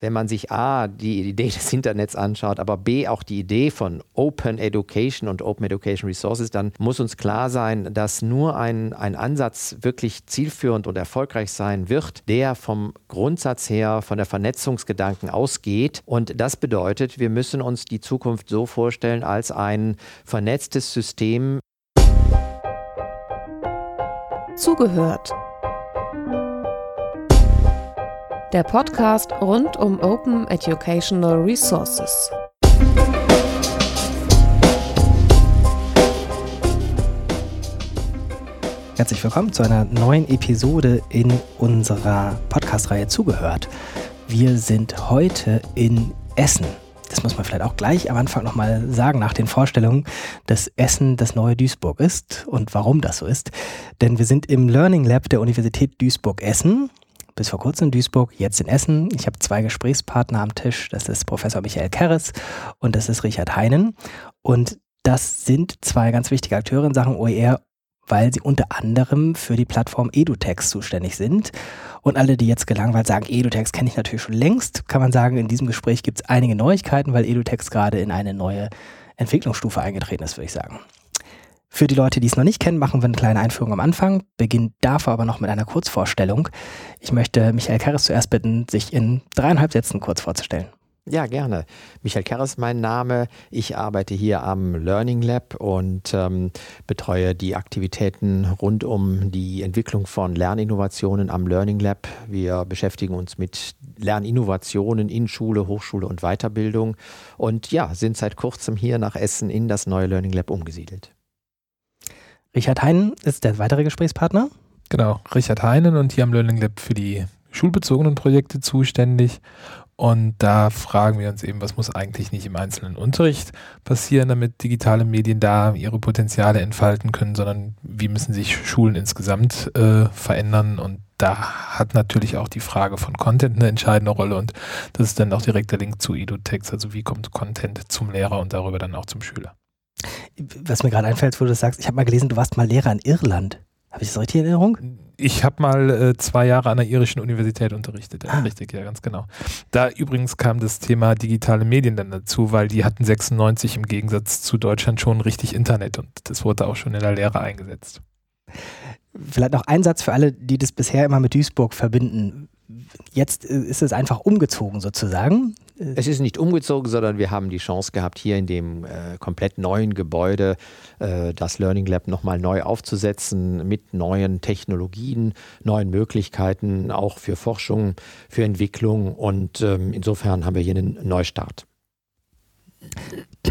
wenn man sich A, die Idee des Internets anschaut, aber B, auch die Idee von Open Education und Open Education Resources, dann muss uns klar sein, dass nur ein, ein Ansatz wirklich zielführend und erfolgreich sein wird, der vom Grundsatz her, von der Vernetzungsgedanken ausgeht. Und das bedeutet, wir müssen uns die Zukunft so vorstellen als ein vernetztes System. Zugehört der Podcast rund um Open Educational Resources. Herzlich willkommen zu einer neuen Episode in unserer Podcast-Reihe Zugehört. Wir sind heute in Essen. Das muss man vielleicht auch gleich am Anfang nochmal sagen, nach den Vorstellungen, dass Essen das neue Duisburg ist und warum das so ist. Denn wir sind im Learning Lab der Universität Duisburg-Essen bis vor kurzem in Duisburg, jetzt in Essen. Ich habe zwei Gesprächspartner am Tisch. Das ist Professor Michael Kerres und das ist Richard Heinen. Und das sind zwei ganz wichtige Akteure in Sachen OER, weil sie unter anderem für die Plattform EduText zuständig sind. Und alle, die jetzt gelangweilt sagen, EduText kenne ich natürlich schon längst, kann man sagen, in diesem Gespräch gibt es einige Neuigkeiten, weil EduText gerade in eine neue Entwicklungsstufe eingetreten ist, würde ich sagen. Für die Leute, die es noch nicht kennen, machen wir eine kleine Einführung am Anfang, beginnen dafür aber noch mit einer Kurzvorstellung. Ich möchte Michael Karres zuerst bitten, sich in dreieinhalb Sätzen kurz vorzustellen. Ja, gerne. Michael Kerres mein Name. Ich arbeite hier am Learning Lab und ähm, betreue die Aktivitäten rund um die Entwicklung von Lerninnovationen am Learning Lab. Wir beschäftigen uns mit Lerninnovationen in Schule, Hochschule und Weiterbildung und ja, sind seit kurzem hier nach Essen in das neue Learning Lab umgesiedelt. Richard Heinen ist der weitere Gesprächspartner. Genau, Richard Heinen und hier am Learning Lab für die schulbezogenen Projekte zuständig. Und da fragen wir uns eben, was muss eigentlich nicht im einzelnen Unterricht passieren, damit digitale Medien da ihre Potenziale entfalten können, sondern wie müssen sich Schulen insgesamt äh, verändern. Und da hat natürlich auch die Frage von Content eine entscheidende Rolle. Und das ist dann auch direkt der Link zu EduText. Also wie kommt Content zum Lehrer und darüber dann auch zum Schüler. Was mir gerade einfällt, wo du sagst, ich habe mal gelesen, du warst mal Lehrer in Irland. Habe ich das richtig in Erinnerung? Ich habe mal äh, zwei Jahre an der irischen Universität unterrichtet. Ja, ah. Richtig, ja, ganz genau. Da übrigens kam das Thema digitale Medien dann dazu, weil die hatten 96 im Gegensatz zu Deutschland schon richtig Internet und das wurde auch schon in der Lehre eingesetzt. Vielleicht noch ein Satz für alle, die das bisher immer mit Duisburg verbinden. Jetzt äh, ist es einfach umgezogen sozusagen. Es ist nicht umgezogen, sondern wir haben die Chance gehabt, hier in dem äh, komplett neuen Gebäude äh, das Learning Lab nochmal neu aufzusetzen mit neuen Technologien, neuen Möglichkeiten, auch für Forschung, für Entwicklung. Und ähm, insofern haben wir hier einen Neustart.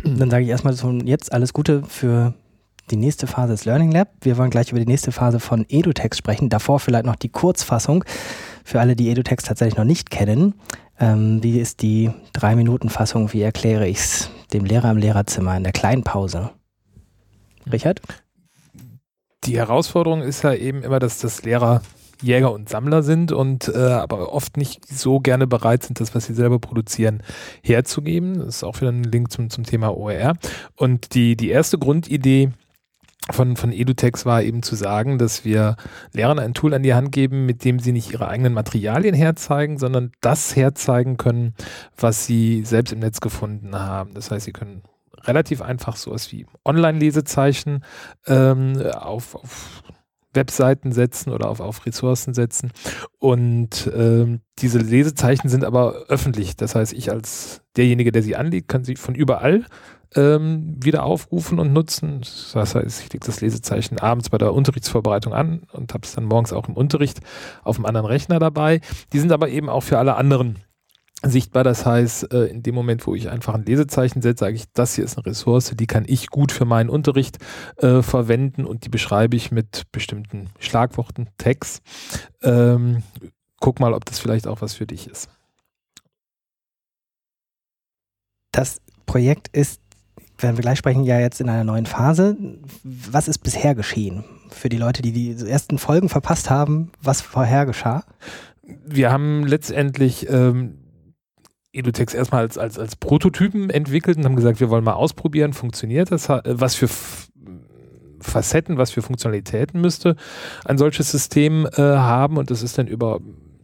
Dann sage ich erstmal schon jetzt alles Gute für die nächste Phase des Learning Lab. Wir wollen gleich über die nächste Phase von EduText sprechen. Davor vielleicht noch die Kurzfassung für alle, die EduText tatsächlich noch nicht kennen. Ähm, wie ist die Drei-Minuten-Fassung? Wie erkläre ich es dem Lehrer im Lehrerzimmer in der kleinen Pause? Richard? Die Herausforderung ist ja eben immer, dass das Lehrer Jäger und Sammler sind und äh, aber oft nicht so gerne bereit sind, das, was sie selber produzieren, herzugeben. Das ist auch wieder ein Link zum, zum Thema OER. Und die, die erste Grundidee von, von EduTex war eben zu sagen, dass wir Lehrern ein Tool an die Hand geben, mit dem sie nicht ihre eigenen Materialien herzeigen, sondern das herzeigen können, was sie selbst im Netz gefunden haben. Das heißt, sie können relativ einfach sowas wie Online-Lesezeichen ähm, auf, auf Webseiten setzen oder auf, auf Ressourcen setzen. Und ähm, diese Lesezeichen sind aber öffentlich. Das heißt, ich als derjenige, der sie anlegt, kann sie von überall ähm, wieder aufrufen und nutzen. Das heißt, ich lege das Lesezeichen abends bei der Unterrichtsvorbereitung an und habe es dann morgens auch im Unterricht auf einem anderen Rechner dabei. Die sind aber eben auch für alle anderen sichtbar. Das heißt, äh, in dem Moment, wo ich einfach ein Lesezeichen setze, sage ich, das hier ist eine Ressource, die kann ich gut für meinen Unterricht äh, verwenden und die beschreibe ich mit bestimmten Schlagworten, Tags. Ähm, guck mal, ob das vielleicht auch was für dich ist. Das Projekt ist werden wir gleich sprechen, ja jetzt in einer neuen Phase. Was ist bisher geschehen? Für die Leute, die die ersten Folgen verpasst haben, was vorher geschah? Wir haben letztendlich ähm, Edutex erstmal als, als, als Prototypen entwickelt und haben gesagt, wir wollen mal ausprobieren, funktioniert das, was für Facetten, was für Funktionalitäten müsste ein solches System äh, haben und das ist dann über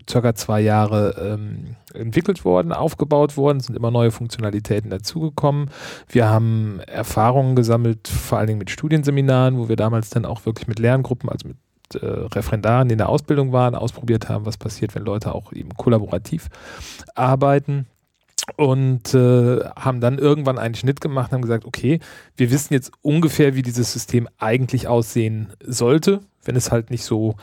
circa zwei Jahre ähm, entwickelt worden, aufgebaut worden, sind immer neue Funktionalitäten dazugekommen. Wir haben Erfahrungen gesammelt, vor allen Dingen mit Studienseminaren, wo wir damals dann auch wirklich mit Lerngruppen, also mit äh, Referendaren, die in der Ausbildung waren, ausprobiert haben, was passiert, wenn Leute auch eben kollaborativ arbeiten und äh, haben dann irgendwann einen Schnitt gemacht und haben gesagt, okay, wir wissen jetzt ungefähr, wie dieses System eigentlich aussehen sollte, wenn es halt nicht so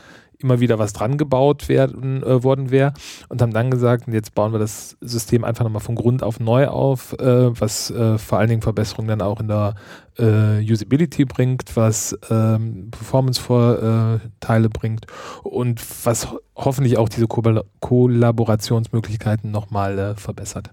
immer wieder was dran gebaut werden, äh, worden wäre und haben dann gesagt, jetzt bauen wir das System einfach nochmal von Grund auf neu auf, äh, was äh, vor allen Dingen Verbesserungen dann auch in der äh, Usability bringt, was ähm, Performance-Vorteile bringt und was ho hoffentlich auch diese Ko Kollaborationsmöglichkeiten nochmal äh, verbessert.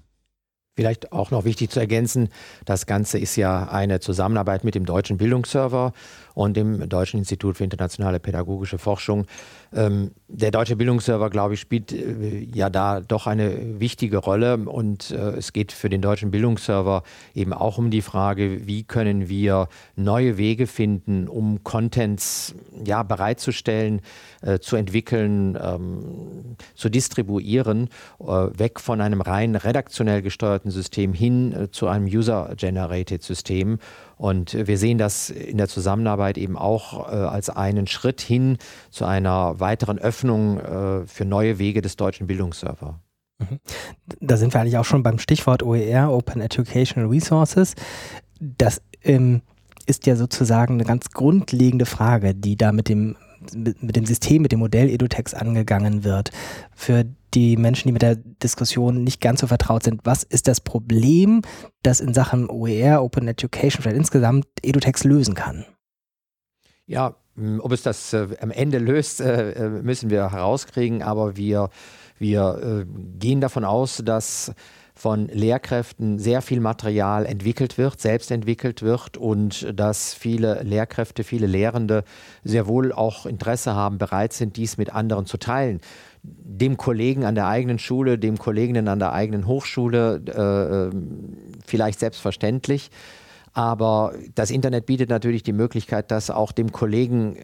Vielleicht auch noch wichtig zu ergänzen, das Ganze ist ja eine Zusammenarbeit mit dem Deutschen Bildungsserver und dem Deutschen Institut für internationale pädagogische Forschung. Ähm, der Deutsche Bildungsserver, glaube ich, spielt äh, ja da doch eine wichtige Rolle und äh, es geht für den Deutschen Bildungsserver eben auch um die Frage, wie können wir neue Wege finden, um Contents ja, bereitzustellen, äh, zu entwickeln, ähm, zu distribuieren, äh, weg von einem rein redaktionell gesteuerten System hin äh, zu einem User-Generated System. Und wir sehen das in der Zusammenarbeit eben auch äh, als einen Schritt hin zu einer weiteren Öffnung äh, für neue Wege des deutschen Bildungsserver. Mhm. Da sind wir eigentlich auch schon beim Stichwort OER, Open Educational Resources. Das ähm, ist ja sozusagen eine ganz grundlegende Frage, die da mit dem mit, dem System, mit dem Modell EduText angegangen wird. Für die Menschen, die mit der Diskussion nicht ganz so vertraut sind, was ist das Problem, das in Sachen OER, Open Education, vielleicht insgesamt EduText lösen kann? Ja, ob es das äh, am Ende löst, äh, äh, müssen wir herauskriegen, aber wir, wir äh, gehen davon aus, dass von Lehrkräften sehr viel Material entwickelt wird, selbst entwickelt wird und dass viele Lehrkräfte, viele Lehrende sehr wohl auch Interesse haben, bereit sind, dies mit anderen zu teilen. Dem Kollegen an der eigenen Schule, dem Kolleginnen an der eigenen Hochschule, äh, vielleicht selbstverständlich. Aber das Internet bietet natürlich die Möglichkeit, das auch dem Kollegen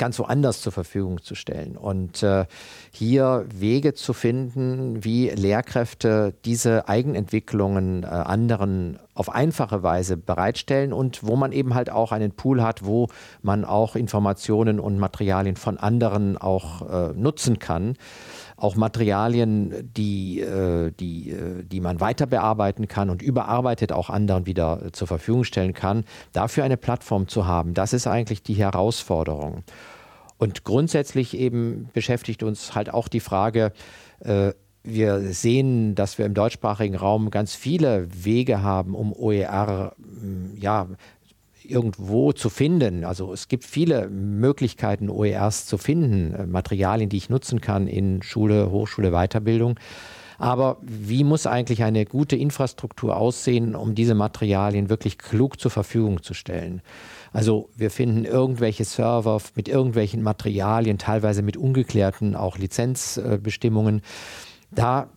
ganz woanders zur Verfügung zu stellen. Und äh, hier Wege zu finden, wie Lehrkräfte diese Eigenentwicklungen äh, anderen auf einfache Weise bereitstellen und wo man eben halt auch einen Pool hat, wo man auch Informationen und Materialien von anderen auch äh, nutzen kann auch Materialien, die, äh, die, äh, die man weiter bearbeiten kann und überarbeitet auch anderen wieder zur Verfügung stellen kann. Dafür eine Plattform zu haben, das ist eigentlich die Herausforderung. Und grundsätzlich eben beschäftigt uns halt auch die Frage, äh, wir sehen, dass wir im deutschsprachigen Raum ganz viele Wege haben, um OER ja, irgendwo zu finden. Also es gibt viele Möglichkeiten, OERs zu finden, äh, Materialien, die ich nutzen kann in Schule, Hochschule, Weiterbildung. Aber wie muss eigentlich eine gute Infrastruktur aussehen, um diese Materialien wirklich klug zur Verfügung zu stellen? Also wir finden irgendwelche Server mit irgendwelchen Materialien, teilweise mit ungeklärten auch Lizenzbestimmungen. Da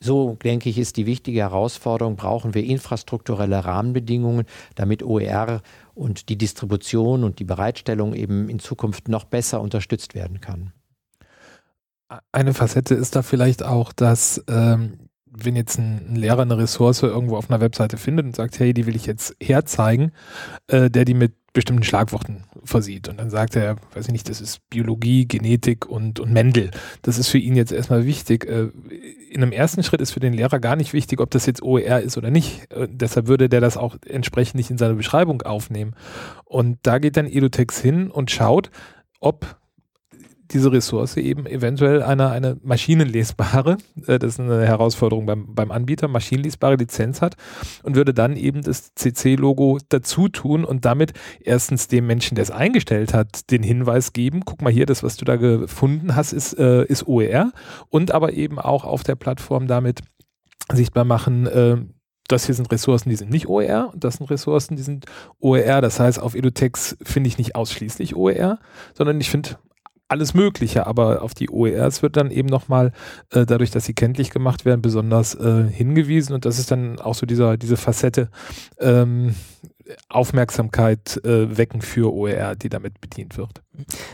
so denke ich, ist die wichtige Herausforderung, brauchen wir infrastrukturelle Rahmenbedingungen, damit OER und die Distribution und die Bereitstellung eben in Zukunft noch besser unterstützt werden kann. Eine Facette ist da vielleicht auch, dass ähm, wenn jetzt ein, Lehrer eine Ressource irgendwo auf einer Webseite findet und sagt, hey, die will ich jetzt herzeigen, äh, der die mit bestimmten Schlagworten versieht. Und dann sagt er, weiß ich nicht, das ist Biologie, Genetik und, und Mendel. Das ist für ihn jetzt erstmal wichtig. Äh, in einem ersten Schritt ist für den Lehrer gar nicht wichtig, ob das jetzt OER ist oder nicht. Äh, deshalb würde der das auch entsprechend nicht in seine Beschreibung aufnehmen. Und da geht dann Edutex hin und schaut, ob diese Ressource eben eventuell eine, eine maschinenlesbare, äh, das ist eine Herausforderung beim, beim Anbieter, maschinenlesbare Lizenz hat und würde dann eben das CC-Logo dazu tun und damit erstens dem Menschen, der es eingestellt hat, den Hinweis geben, guck mal hier, das, was du da gefunden hast, ist, äh, ist OER und aber eben auch auf der Plattform damit sichtbar machen, äh, das hier sind Ressourcen, die sind nicht OER und das sind Ressourcen, die sind OER. Das heißt, auf Edutex finde ich nicht ausschließlich OER, sondern ich finde alles Mögliche, aber auf die OERs wird dann eben nochmal, äh, dadurch, dass sie kenntlich gemacht werden, besonders äh, hingewiesen und das ist dann auch so dieser, diese Facette ähm, Aufmerksamkeit äh, wecken für OER, die damit bedient wird.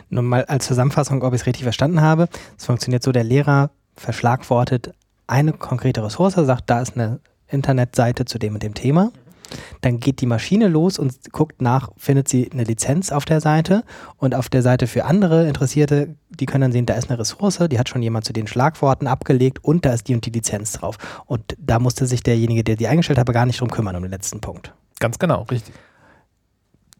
Nur mal als Zusammenfassung, ob ich es richtig verstanden habe. Es funktioniert so, der Lehrer verschlagwortet eine konkrete Ressource, sagt, da ist eine Internetseite zu dem und dem Thema. Dann geht die Maschine los und guckt nach, findet sie eine Lizenz auf der Seite und auf der Seite für andere Interessierte, die können dann sehen, da ist eine Ressource, die hat schon jemand zu den Schlagworten abgelegt und da ist die und die Lizenz drauf. Und da musste sich derjenige, der die eingestellt hat, gar nicht drum kümmern, um den letzten Punkt. Ganz genau, richtig.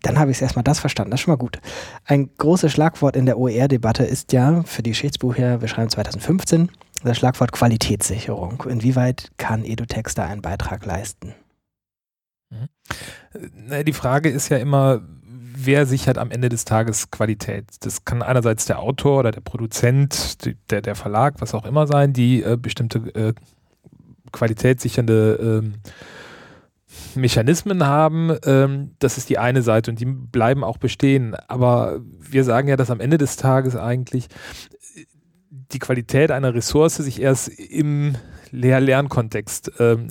Dann habe ich es erstmal das verstanden, das ist schon mal gut. Ein großes Schlagwort in der OER-Debatte ist ja für die Geschichtsbuch her, wir schreiben 2015, das Schlagwort Qualitätssicherung. Inwieweit kann EduText da einen Beitrag leisten? Mhm. Die Frage ist ja immer, wer sichert am Ende des Tages Qualität? Das kann einerseits der Autor oder der Produzent, der, der Verlag, was auch immer sein, die äh, bestimmte äh, qualitätssichernde ähm, Mechanismen haben. Ähm, das ist die eine Seite und die bleiben auch bestehen. Aber wir sagen ja, dass am Ende des Tages eigentlich die Qualität einer Ressource sich erst im Lehr-Lernkontext ähm,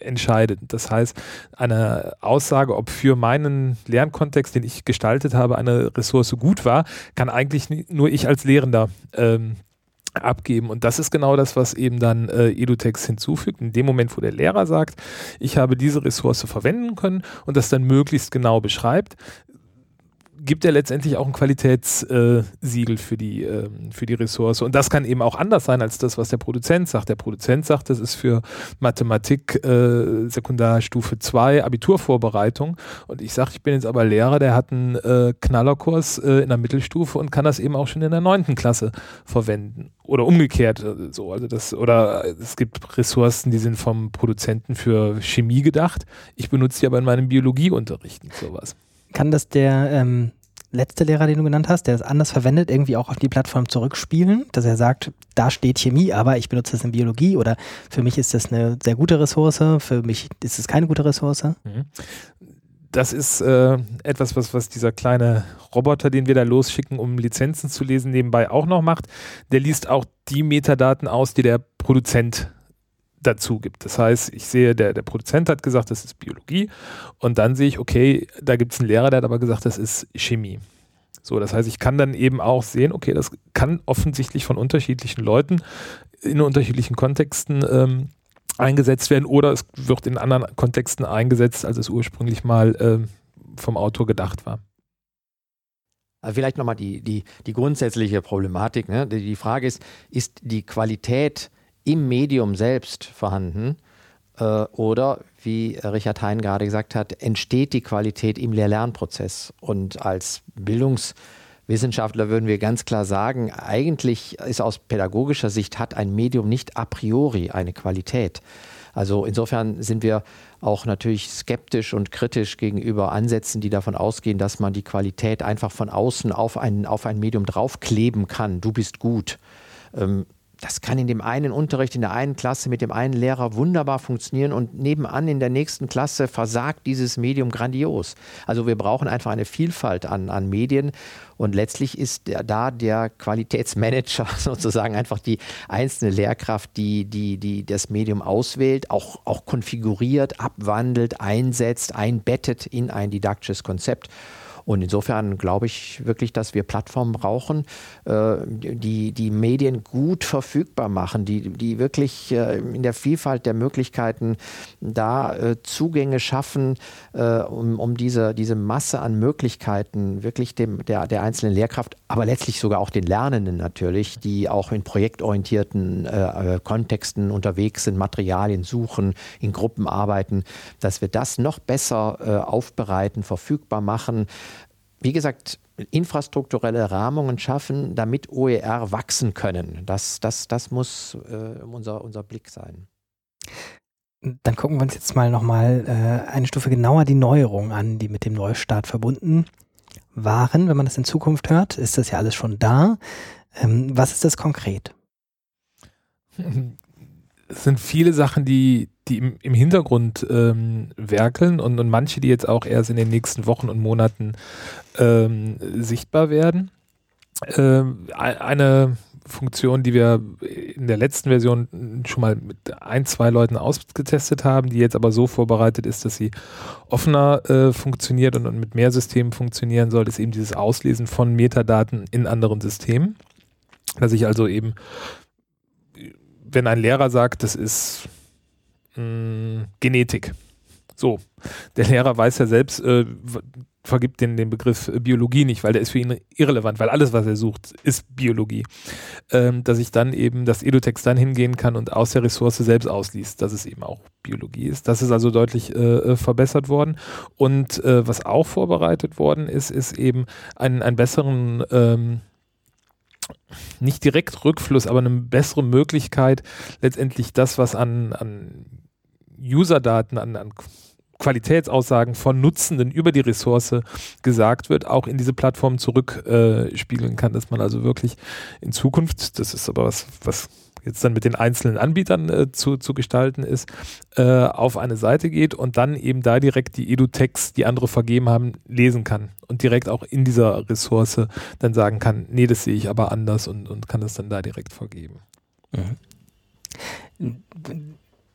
entscheidet. Das heißt, eine Aussage, ob für meinen Lernkontext, den ich gestaltet habe, eine Ressource gut war, kann eigentlich nur ich als Lehrender ähm, abgeben. Und das ist genau das, was eben dann äh, EduText hinzufügt. In dem Moment, wo der Lehrer sagt, ich habe diese Ressource verwenden können und das dann möglichst genau beschreibt, gibt er letztendlich auch ein Qualitätssiegel für, die, äh, für die Ressource. Und das kann eben auch anders sein als das, was der Produzent sagt. Der Produzent sagt, das ist für Mathematik äh, Sekundarstufe 2 Abiturvorbereitung. Und ich sage, ich bin jetzt aber Lehrer, der hat einen äh, Knallerkurs äh, in der Mittelstufe und kann das eben auch schon in der neunten Klasse verwenden. Oder umgekehrt äh, so. Also das, oder es gibt Ressourcen, die sind vom Produzenten für Chemie gedacht. Ich benutze die aber in meinem Biologieunterricht und sowas kann das der ähm, letzte Lehrer, den du genannt hast, der es anders verwendet, irgendwie auch auf die Plattform zurückspielen, dass er sagt, da steht Chemie, aber ich benutze es in Biologie oder für mich ist das eine sehr gute Ressource, für mich ist es keine gute Ressource? Mhm. Das ist äh, etwas, was, was dieser kleine Roboter, den wir da losschicken, um Lizenzen zu lesen, nebenbei auch noch macht. Der liest auch die Metadaten aus, die der Produzent dazu gibt. Das heißt, ich sehe, der, der Produzent hat gesagt, das ist Biologie und dann sehe ich, okay, da gibt es einen Lehrer, der hat aber gesagt, das ist Chemie. So, das heißt, ich kann dann eben auch sehen, okay, das kann offensichtlich von unterschiedlichen Leuten in unterschiedlichen Kontexten ähm, eingesetzt werden oder es wird in anderen Kontexten eingesetzt, als es ursprünglich mal ähm, vom Autor gedacht war. Vielleicht nochmal die, die, die grundsätzliche Problematik. Ne? Die Frage ist, ist die Qualität im Medium selbst vorhanden äh, oder, wie Richard Hein gerade gesagt hat, entsteht die Qualität im Lehr-Lernprozess. Und als Bildungswissenschaftler würden wir ganz klar sagen, eigentlich ist aus pädagogischer Sicht hat ein Medium nicht a priori eine Qualität. Also insofern sind wir auch natürlich skeptisch und kritisch gegenüber Ansätzen, die davon ausgehen, dass man die Qualität einfach von außen auf ein, auf ein Medium draufkleben kann. Du bist gut. Ähm, das kann in dem einen Unterricht, in der einen Klasse mit dem einen Lehrer wunderbar funktionieren und nebenan in der nächsten Klasse versagt dieses Medium grandios. Also wir brauchen einfach eine Vielfalt an, an Medien und letztlich ist der, da der Qualitätsmanager sozusagen einfach die einzelne Lehrkraft, die, die, die das Medium auswählt, auch, auch konfiguriert, abwandelt, einsetzt, einbettet in ein didaktisches Konzept. Und insofern glaube ich wirklich, dass wir Plattformen brauchen, äh, die die Medien gut verfügbar machen, die, die wirklich äh, in der Vielfalt der Möglichkeiten da äh, Zugänge schaffen, um, um diese, diese Masse an Möglichkeiten wirklich dem, der, der einzelnen Lehrkraft, aber letztlich sogar auch den Lernenden natürlich, die auch in projektorientierten Kontexten unterwegs sind, Materialien suchen, in Gruppen arbeiten, dass wir das noch besser aufbereiten, verfügbar machen, wie gesagt, infrastrukturelle Rahmungen schaffen, damit OER wachsen können. Das, das, das muss äh, unser, unser Blick sein. Dann gucken wir uns jetzt mal nochmal äh, eine Stufe genauer die Neuerungen an, die mit dem Neustart verbunden waren. Wenn man das in Zukunft hört, ist das ja alles schon da. Ähm, was ist das konkret? Es sind viele Sachen, die, die im, im Hintergrund ähm, werkeln und, und manche, die jetzt auch erst in den nächsten Wochen und Monaten ähm, sichtbar werden. Ähm, eine Funktion, die wir in der letzten Version schon mal mit ein, zwei Leuten ausgetestet haben, die jetzt aber so vorbereitet ist, dass sie offener äh, funktioniert und, und mit mehr Systemen funktionieren soll, ist eben dieses Auslesen von Metadaten in anderen Systemen. Dass ich also eben wenn ein Lehrer sagt, das ist mh, hm, Genetik. So, der Lehrer weiß ja selbst, äh, vergibt den, den Begriff Biologie nicht, weil der ist für ihn irrelevant, weil alles, was er sucht, ist Biologie. Ähm, dass ich dann eben, dass Edutext dann hingehen kann und aus der Ressource selbst ausliest, dass es eben auch Biologie ist. Das ist also deutlich äh, äh, verbessert worden. Und äh, was auch vorbereitet worden ist, ist eben einen, einen besseren ähm, nicht direkt Rückfluss, aber eine bessere Möglichkeit, letztendlich das, was an, an User-Daten, an, an Qualitätsaussagen von Nutzenden über die Ressource gesagt wird, auch in diese Plattform zurückspiegeln äh, kann, dass man also wirklich in Zukunft, das ist aber was, was jetzt dann mit den einzelnen Anbietern äh, zu, zu gestalten ist, äh, auf eine Seite geht und dann eben da direkt die Edu-Text, die andere vergeben haben, lesen kann und direkt auch in dieser Ressource dann sagen kann, nee, das sehe ich aber anders und, und kann das dann da direkt vergeben. Mhm.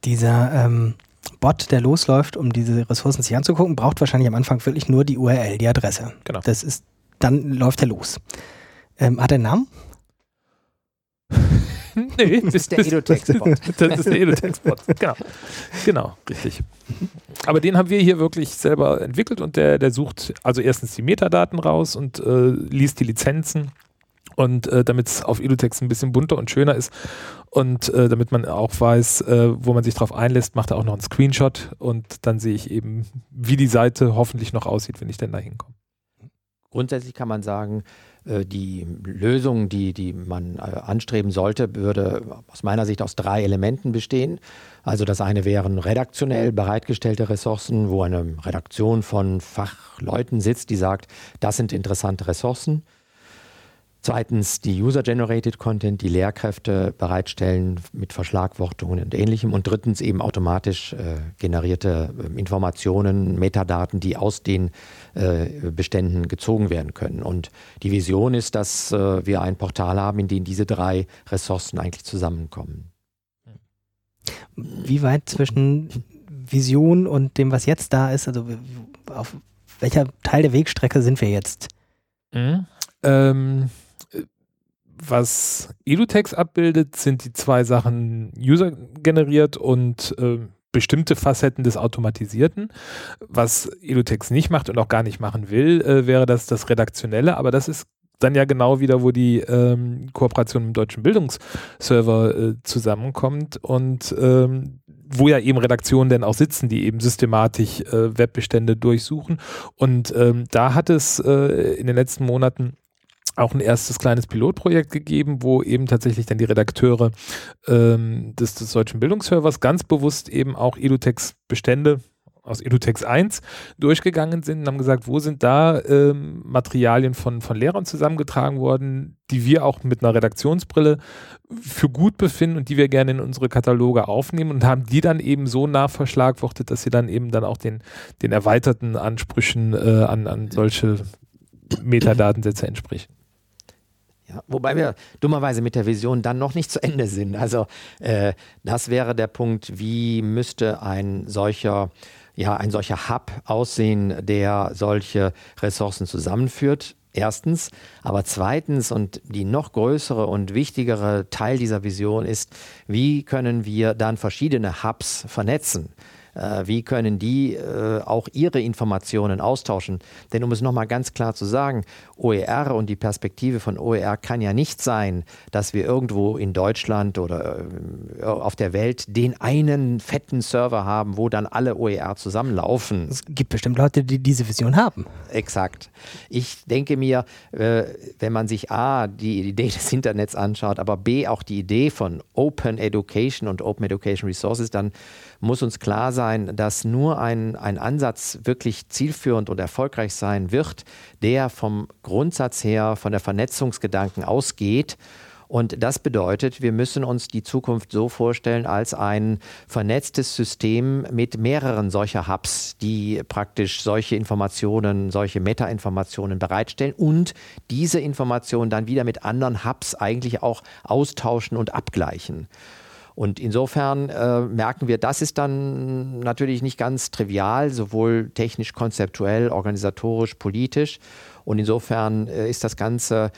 Dieser ähm Bot, der losläuft, um diese Ressourcen sich anzugucken, braucht wahrscheinlich am Anfang wirklich nur die URL, die Adresse. Genau. Das ist, dann läuft er los. Ähm, hat er einen Namen? nee, das ist der Edotext-Bot. Das ist der Edotext-Bot. Genau. genau, richtig. Aber den haben wir hier wirklich selber entwickelt und der, der sucht also erstens die Metadaten raus und äh, liest die Lizenzen und äh, damit es auf Edotext ein bisschen bunter und schöner ist und äh, damit man auch weiß, äh, wo man sich drauf einlässt, macht er auch noch einen Screenshot und dann sehe ich eben, wie die Seite hoffentlich noch aussieht, wenn ich denn da hinkomme. Grundsätzlich kann man sagen, die Lösung, die, die man äh, anstreben sollte, würde aus meiner Sicht aus drei Elementen bestehen. Also das eine wären redaktionell bereitgestellte Ressourcen, wo eine Redaktion von Fachleuten sitzt, die sagt, das sind interessante Ressourcen. Zweitens die User-Generated Content, die Lehrkräfte bereitstellen mit Verschlagwortungen und ähnlichem. Und drittens eben automatisch äh, generierte äh, Informationen, Metadaten, die aus den äh, Beständen gezogen werden können. Und die Vision ist, dass äh, wir ein Portal haben, in dem diese drei Ressourcen eigentlich zusammenkommen. Wie weit zwischen Vision und dem, was jetzt da ist, also auf welcher Teil der Wegstrecke sind wir jetzt? Mhm. Ähm was Edutext abbildet, sind die zwei Sachen User generiert und äh, bestimmte Facetten des Automatisierten. Was Edutext nicht macht und auch gar nicht machen will, äh, wäre das das Redaktionelle, aber das ist dann ja genau wieder, wo die ähm, Kooperation dem deutschen Bildungsserver äh, zusammenkommt und ähm, wo ja eben Redaktionen denn auch sitzen, die eben systematisch äh, Webbestände durchsuchen. Und ähm, da hat es äh, in den letzten Monaten auch ein erstes kleines Pilotprojekt gegeben, wo eben tatsächlich dann die Redakteure ähm, des, des deutschen Bildungsservers ganz bewusst eben auch Edutex-Bestände aus Edutex 1 durchgegangen sind und haben gesagt, wo sind da ähm, Materialien von, von Lehrern zusammengetragen worden, die wir auch mit einer Redaktionsbrille für gut befinden und die wir gerne in unsere Kataloge aufnehmen und haben die dann eben so nachverschlagwortet, dass sie dann eben dann auch den, den erweiterten Ansprüchen äh, an, an solche Metadatensätze entsprechen. Ja, wobei wir dummerweise mit der Vision dann noch nicht zu Ende sind. Also äh, das wäre der Punkt, wie müsste ein solcher, ja, ein solcher Hub aussehen, der solche Ressourcen zusammenführt. Erstens, aber zweitens und die noch größere und wichtigere Teil dieser Vision ist, wie können wir dann verschiedene Hubs vernetzen? Äh, wie können die äh, auch ihre Informationen austauschen? Denn um es nochmal ganz klar zu sagen, OER und die Perspektive von OER kann ja nicht sein, dass wir irgendwo in Deutschland oder äh, auf der Welt den einen fetten Server haben, wo dann alle OER zusammenlaufen. Es gibt bestimmt Leute, die diese Vision haben. Exakt. Ich denke mir, wenn man sich A, die Idee des Internets anschaut, aber B, auch die Idee von Open Education und Open Education Resources, dann muss uns klar sein, dass nur ein, ein Ansatz wirklich zielführend und erfolgreich sein wird, der vom Grundsatz her, von der Vernetzungsgedanken ausgeht und das bedeutet, wir müssen uns die Zukunft so vorstellen als ein vernetztes System mit mehreren solcher Hubs, die praktisch solche Informationen, solche Meta-Informationen bereitstellen und diese Informationen dann wieder mit anderen Hubs eigentlich auch austauschen und abgleichen. Und insofern äh, merken wir, das ist dann natürlich nicht ganz trivial, sowohl technisch, konzeptuell, organisatorisch, politisch. Und insofern äh, ist das Ganze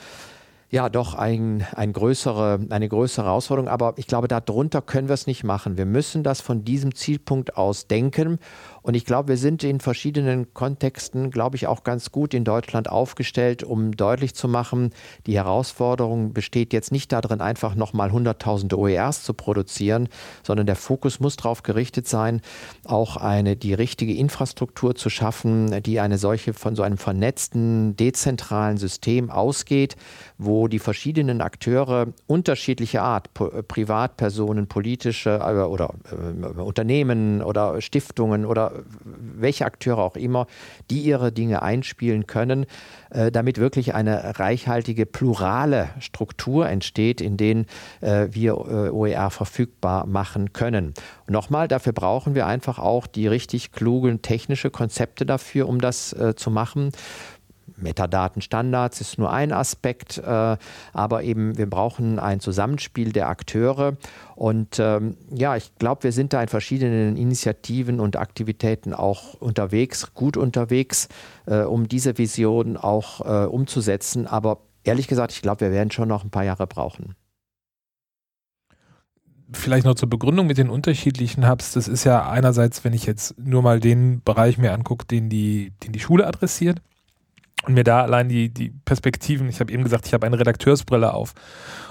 ja doch ein, ein größere, eine größere Herausforderung. Aber ich glaube, darunter können wir es nicht machen. Wir müssen das von diesem Zielpunkt aus denken. Und ich glaube, wir sind in verschiedenen Kontexten, glaube ich, auch ganz gut in Deutschland aufgestellt, um deutlich zu machen, die Herausforderung besteht jetzt nicht darin, einfach nochmal hunderttausende OERs zu produzieren, sondern der Fokus muss darauf gerichtet sein, auch eine, die richtige Infrastruktur zu schaffen, die eine solche von so einem vernetzten, dezentralen System ausgeht, wo die verschiedenen Akteure unterschiedlicher Art, Privatpersonen, politische äh, oder äh, Unternehmen oder Stiftungen oder welche Akteure auch immer, die ihre Dinge einspielen können, äh, damit wirklich eine reichhaltige, plurale Struktur entsteht, in denen äh, wir äh, OER verfügbar machen können. Und nochmal, dafür brauchen wir einfach auch die richtig klugen technische Konzepte dafür, um das zu machen. Metadatenstandards ist nur ein Aspekt, äh, aber eben wir brauchen ein Zusammenspiel der Akteure. Und ähm, ja, ich glaube, wir sind da in verschiedenen Initiativen und Aktivitäten auch unterwegs, gut unterwegs, äh, um diese Vision auch äh, umzusetzen. Aber ehrlich gesagt, ich glaube, wir werden schon noch ein paar Jahre brauchen vielleicht noch zur Begründung mit den unterschiedlichen Hubs. Das ist ja einerseits, wenn ich jetzt nur mal den Bereich mir angucke, den die, den die Schule adressiert, und mir da allein die, die Perspektiven, ich habe eben gesagt, ich habe eine Redakteursbrille auf.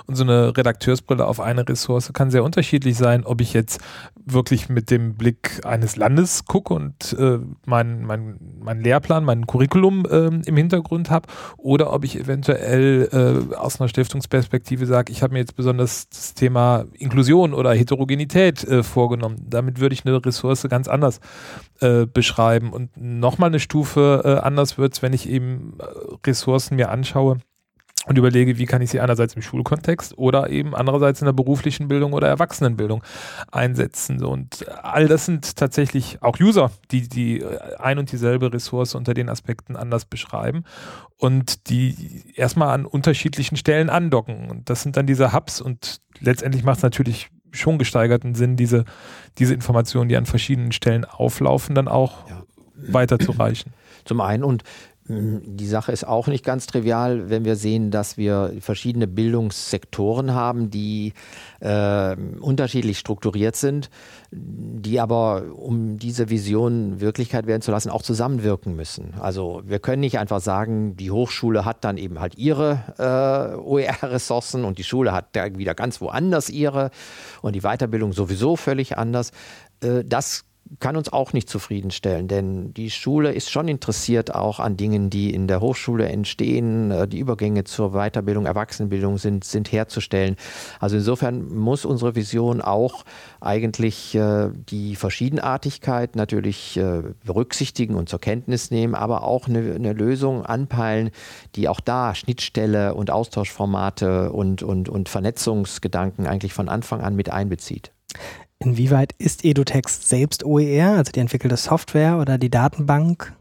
Und so eine Redakteursbrille auf eine Ressource kann sehr unterschiedlich sein, ob ich jetzt wirklich mit dem Blick eines Landes gucke und äh, meinen mein, mein Lehrplan, mein Curriculum äh, im Hintergrund habe oder ob ich eventuell äh, aus einer Stiftungsperspektive sage, ich habe mir jetzt besonders das Thema Inklusion oder Heterogenität äh, vorgenommen. Damit würde ich eine Ressource ganz anders äh, beschreiben. Und nochmal eine Stufe äh, anders wird es, wenn ich eben Ressourcen mir anschaue und überlege, wie kann ich sie einerseits im Schulkontext oder eben andererseits in der beruflichen Bildung oder Erwachsenenbildung einsetzen. Und all das sind tatsächlich auch User, die die ein und dieselbe Ressource unter den Aspekten anders beschreiben und die erstmal an unterschiedlichen Stellen andocken. Und das sind dann diese Hubs und letztendlich macht es natürlich schon gesteigerten Sinn, diese, diese Informationen, die an verschiedenen Stellen auflaufen, dann auch ja. weiterzureichen. Zum einen und die Sache ist auch nicht ganz trivial, wenn wir sehen, dass wir verschiedene Bildungssektoren haben, die äh, unterschiedlich strukturiert sind, die aber, um diese Vision Wirklichkeit werden zu lassen, auch zusammenwirken müssen. Also wir können nicht einfach sagen, die Hochschule hat dann eben halt ihre äh, OER-Ressourcen und die Schule hat da wieder ganz woanders ihre und die Weiterbildung sowieso völlig anders. Äh, das kann uns auch nicht zufriedenstellen, denn die Schule ist schon interessiert auch an Dingen, die in der Hochschule entstehen. Äh, die Übergänge zur Weiterbildung, Erwachsenenbildung sind, sind herzustellen. Also insofern muss unsere Vision auch eigentlich äh, die Verschiedenartigkeit natürlich äh, berücksichtigen und zur Kenntnis nehmen, aber auch eine, eine Lösung anpeilen, die auch da Schnittstelle und Austauschformate und, und, und Vernetzungsgedanken eigentlich von Anfang an mit einbezieht. Inwieweit ist Edutext selbst OER, also die entwickelte Software oder die Datenbank?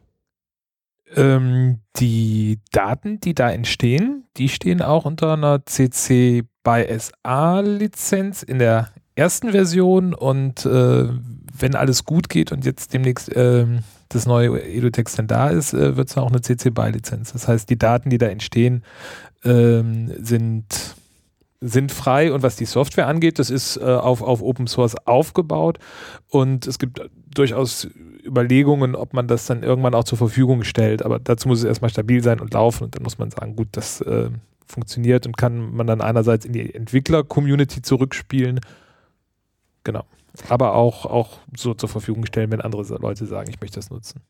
Ähm, die Daten, die da entstehen, die stehen auch unter einer CC by SA Lizenz in der ersten Version und äh, wenn alles gut geht und jetzt demnächst äh, das neue Edutext dann da ist, äh, wird es auch eine CC by Lizenz. Das heißt, die Daten, die da entstehen, ähm, sind sind frei und was die Software angeht, das ist äh, auf, auf Open Source aufgebaut. Und es gibt durchaus Überlegungen, ob man das dann irgendwann auch zur Verfügung stellt, aber dazu muss es erstmal stabil sein und laufen. Und dann muss man sagen, gut, das äh, funktioniert und kann man dann einerseits in die Entwickler-Community zurückspielen. Genau aber auch, auch so zur Verfügung stellen, wenn andere Leute sagen, ich möchte das nutzen.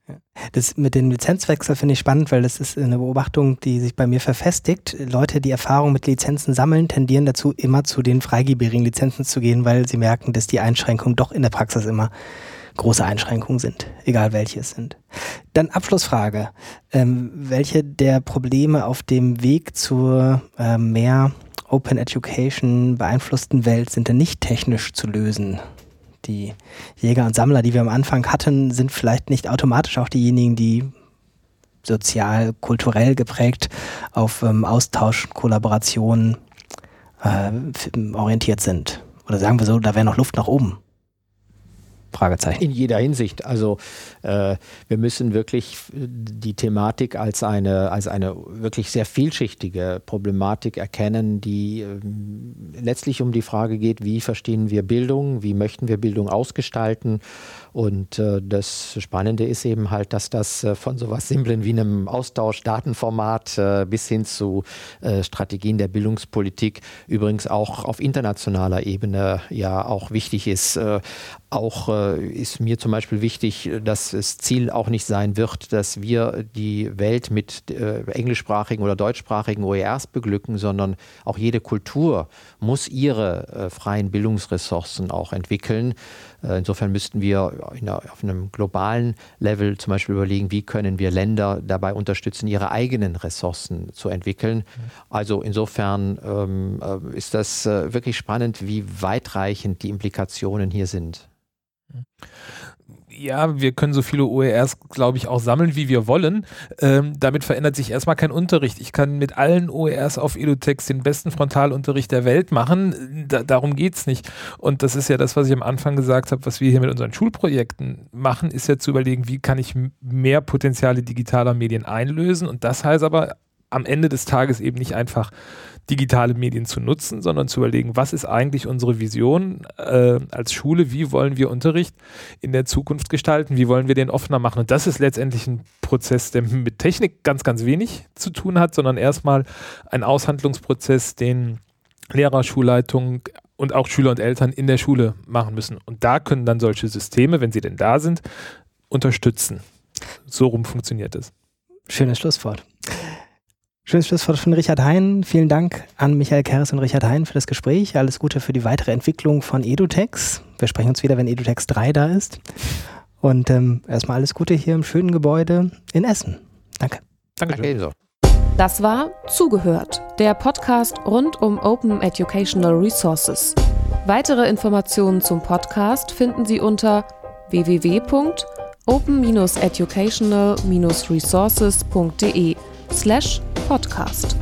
Das mit dem Lizenzwechsel finde ich spannend, weil das ist eine Beobachtung, die sich bei mir verfestigt. Leute, die Erfahrung mit Lizenzen sammeln, tendieren dazu, immer zu den freigebigen Lizenzen zu gehen, weil sie merken, dass die Einschränkungen doch in der Praxis immer große Einschränkungen sind, egal welche es sind. Dann Abschlussfrage. Ähm, welche der Probleme auf dem Weg zur äh, mehr Open Education beeinflussten Welt sind denn nicht technisch zu lösen? Die Jäger und Sammler, die wir am Anfang hatten, sind vielleicht nicht automatisch auch diejenigen, die sozial, kulturell geprägt auf ähm, Austausch, Kollaboration äh, orientiert sind. Oder sagen wir so, da wäre noch Luft nach oben. Fragezeichen. In jeder Hinsicht. Also wir müssen wirklich die Thematik als eine, als eine wirklich sehr vielschichtige Problematik erkennen, die äh, letztlich um die Frage geht, wie verstehen wir Bildung, wie möchten wir Bildung ausgestalten. Und äh, das Spannende ist eben halt, dass das äh, von so was Simplen wie einem Austausch-Datenformat äh, bis hin zu äh, Strategien der Bildungspolitik übrigens auch auf internationaler Ebene ja auch wichtig ist. Auch äh, ist mir zum Beispiel wichtig, dass das Ziel auch nicht sein wird, dass wir die Welt mit äh, englischsprachigen oder deutschsprachigen OERs beglücken, sondern auch jede Kultur muss ihre äh, freien Bildungsressourcen auch entwickeln. Äh, insofern müssten wir einer, auf einem globalen Level zum Beispiel überlegen, wie können wir Länder dabei unterstützen, ihre eigenen Ressourcen zu entwickeln. Mhm. Also insofern ähm, äh, ist das äh, wirklich spannend, wie weitreichend die Implikationen hier sind. Ja, wir können so viele OERs, glaube ich, auch sammeln, wie wir wollen. Ähm, damit verändert sich erstmal kein Unterricht. Ich kann mit allen OERs auf Edutext den besten Frontalunterricht der Welt machen. Da, darum geht es nicht. Und das ist ja das, was ich am Anfang gesagt habe, was wir hier mit unseren Schulprojekten machen, ist ja zu überlegen, wie kann ich mehr Potenziale digitaler Medien einlösen. Und das heißt aber am Ende des Tages eben nicht einfach digitale Medien zu nutzen, sondern zu überlegen, was ist eigentlich unsere Vision äh, als Schule, wie wollen wir Unterricht in der Zukunft gestalten, wie wollen wir den offener machen. Und das ist letztendlich ein Prozess, der mit Technik ganz, ganz wenig zu tun hat, sondern erstmal ein Aushandlungsprozess, den Lehrer, Schulleitung und auch Schüler und Eltern in der Schule machen müssen. Und da können dann solche Systeme, wenn sie denn da sind, unterstützen. So rum funktioniert es. Schönes Schlusswort. Schönes Schlusswort von Richard Hein. Vielen Dank an Michael Keres und Richard Hein für das Gespräch. Alles Gute für die weitere Entwicklung von Edutex. Wir sprechen uns wieder, wenn Edutex 3 da ist. Und ähm, erstmal alles Gute hier im schönen Gebäude in Essen. Danke. Danke, Danke Das war Zugehört, der Podcast rund um Open Educational Resources. Weitere Informationen zum Podcast finden Sie unter www.open-educational-resources.de slash podcast.